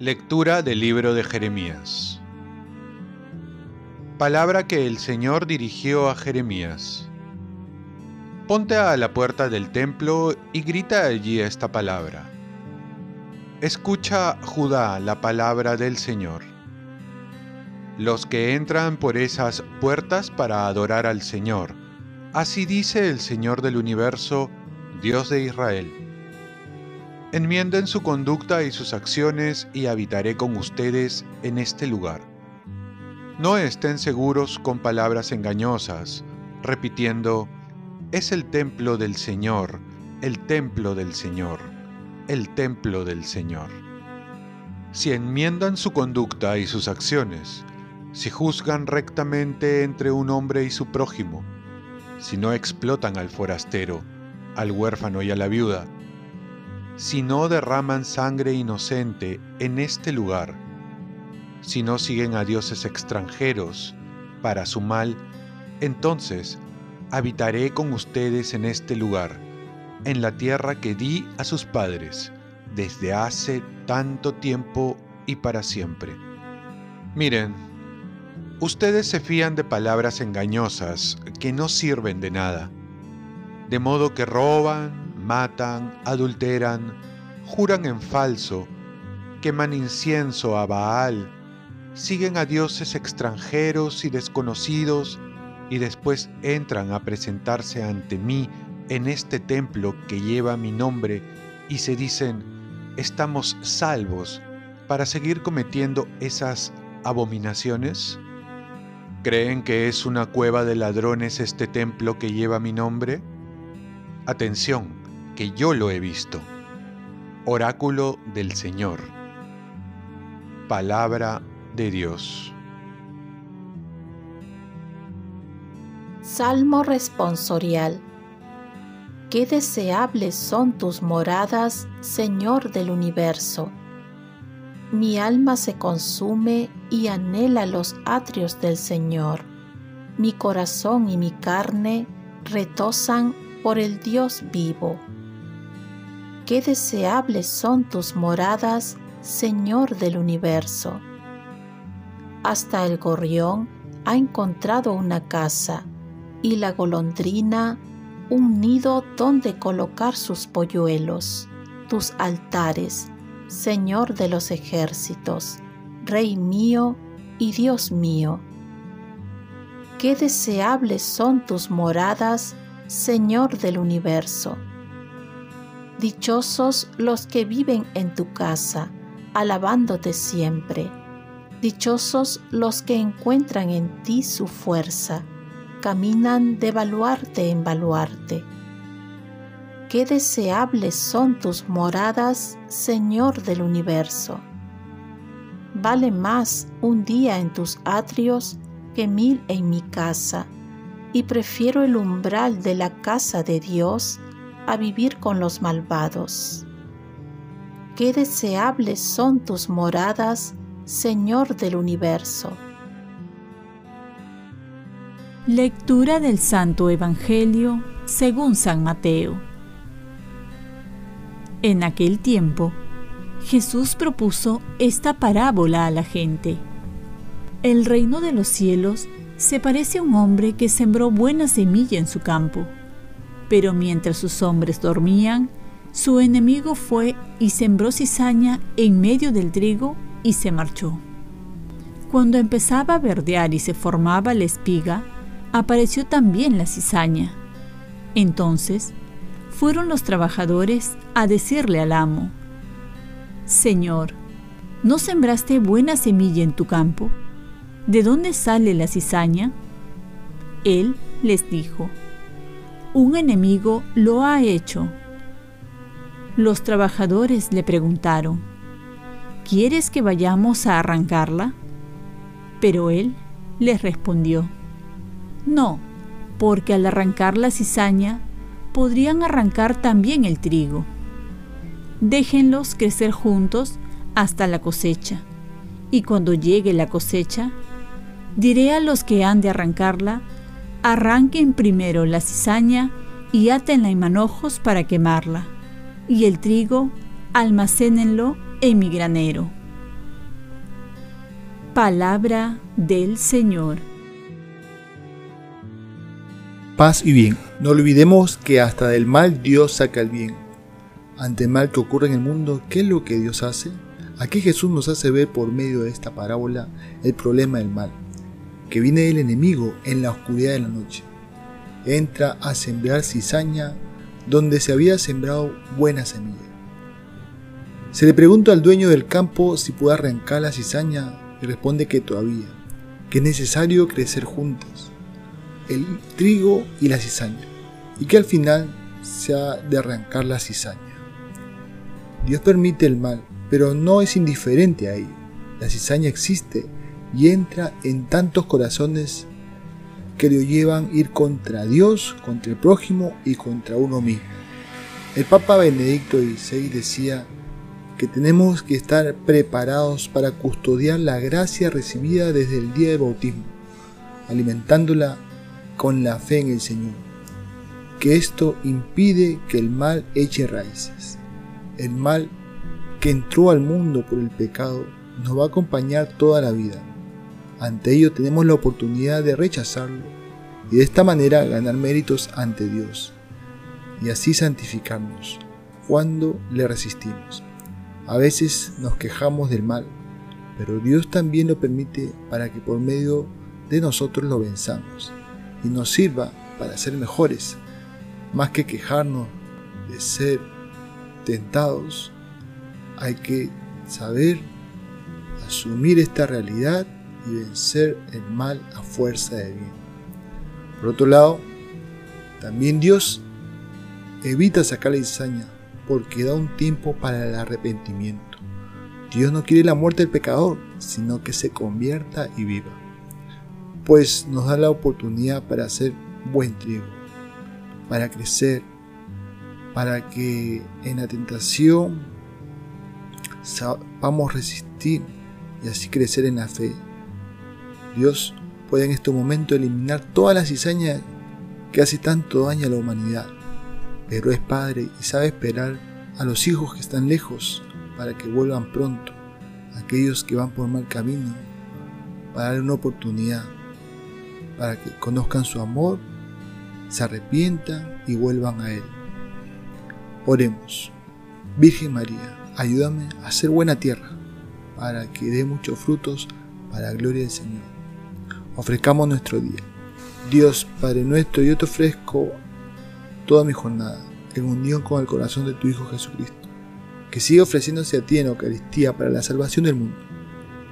Lectura del libro de Jeremías. Palabra que el Señor dirigió a Jeremías. Ponte a la puerta del templo y grita allí esta palabra. Escucha, Judá, la palabra del Señor. Los que entran por esas puertas para adorar al Señor, así dice el Señor del universo, Dios de Israel Enmienden su conducta y sus acciones y habitaré con ustedes en este lugar. No estén seguros con palabras engañosas, repitiendo, es el templo del Señor, el templo del Señor, el templo del Señor. Si enmiendan su conducta y sus acciones, si juzgan rectamente entre un hombre y su prójimo, si no explotan al forastero, al huérfano y a la viuda, si no derraman sangre inocente en este lugar, si no siguen a dioses extranjeros para su mal, entonces habitaré con ustedes en este lugar, en la tierra que di a sus padres desde hace tanto tiempo y para siempre. Miren, ustedes se fían de palabras engañosas que no sirven de nada, de modo que roban, matan, adulteran, juran en falso, queman incienso a Baal, siguen a dioses extranjeros y desconocidos y después entran a presentarse ante mí en este templo que lleva mi nombre y se dicen, estamos salvos para seguir cometiendo esas abominaciones? ¿Creen que es una cueva de ladrones este templo que lleva mi nombre? Atención, que yo lo he visto. Oráculo del Señor. Palabra de Dios. Salmo responsorial. Qué deseables son tus moradas, Señor del universo. Mi alma se consume y anhela los atrios del Señor. Mi corazón y mi carne retosan por el Dios vivo qué deseables son tus moradas, Señor del universo. Hasta el gorrión ha encontrado una casa y la golondrina un nido donde colocar sus polluelos, tus altares, Señor de los ejércitos, Rey mío y Dios mío. Qué deseables son tus moradas, Señor del universo Dichosos los que viven en tu casa, alabándote siempre. Dichosos los que encuentran en ti su fuerza, caminan de baluarte en baluarte. Qué deseables son tus moradas, Señor del universo. Vale más un día en tus atrios que mil en mi casa, y prefiero el umbral de la casa de Dios a vivir con los malvados. Qué deseables son tus moradas, Señor del universo. Lectura del Santo Evangelio según San Mateo. En aquel tiempo, Jesús propuso esta parábola a la gente. El reino de los cielos se parece a un hombre que sembró buena semilla en su campo pero mientras sus hombres dormían, su enemigo fue y sembró cizaña en medio del trigo y se marchó. Cuando empezaba a verdear y se formaba la espiga, apareció también la cizaña. Entonces fueron los trabajadores a decirle al amo, Señor, ¿no sembraste buena semilla en tu campo? ¿De dónde sale la cizaña? Él les dijo, un enemigo lo ha hecho. Los trabajadores le preguntaron, ¿quieres que vayamos a arrancarla? Pero él les respondió, no, porque al arrancar la cizaña podrían arrancar también el trigo. Déjenlos crecer juntos hasta la cosecha, y cuando llegue la cosecha, Diré a los que han de arrancarla, arranquen primero la cizaña y átenla en manojos para quemarla, y el trigo almacénenlo en mi granero. Palabra del Señor. Paz y bien. No olvidemos que hasta del mal Dios saca el bien. Ante el mal que ocurre en el mundo, ¿qué es lo que Dios hace? Aquí Jesús nos hace ver por medio de esta parábola el problema del mal, que viene del enemigo en la oscuridad de la noche. Entra a sembrar cizaña donde se había sembrado buena semilla. Se le pregunta al dueño del campo si puede arrancar la cizaña y responde que todavía, que es necesario crecer juntas, el trigo y la cizaña, y que al final se ha de arrancar la cizaña. Dios permite el mal, pero no es indiferente a ello. La cizaña existe y entra en tantos corazones que lo llevan a ir contra Dios, contra el prójimo y contra uno mismo. El Papa Benedicto XVI decía que tenemos que estar preparados para custodiar la gracia recibida desde el día del bautismo, alimentándola con la fe en el Señor. Que esto impide que el mal eche raíces. El mal que entró al mundo por el pecado nos va a acompañar toda la vida. Ante ello tenemos la oportunidad de rechazarlo y de esta manera ganar méritos ante Dios y así santificarnos cuando le resistimos. A veces nos quejamos del mal, pero Dios también lo permite para que por medio de nosotros lo venzamos y nos sirva para ser mejores, más que quejarnos de ser tentados hay que saber asumir esta realidad y vencer el mal a fuerza de bien. Por otro lado, también Dios evita sacar la cizaña porque da un tiempo para el arrepentimiento. Dios no quiere la muerte del pecador, sino que se convierta y viva. Pues nos da la oportunidad para hacer buen trigo, para crecer, para que en la tentación a resistir y así crecer en la fe. Dios puede en este momento eliminar todas las cizañas que hace tanto daño a la humanidad, pero es Padre y sabe esperar a los hijos que están lejos para que vuelvan pronto, aquellos que van por mal camino, para darle una oportunidad, para que conozcan su amor, se arrepientan y vuelvan a Él. Oremos. Virgen María, ayúdame a ser buena tierra, para que dé muchos frutos para la gloria del Señor. Ofrezcamos nuestro día. Dios, Padre nuestro, yo te ofrezco toda mi jornada, en unión con el corazón de tu Hijo Jesucristo, que siga ofreciéndose a ti en Eucaristía para la salvación del mundo.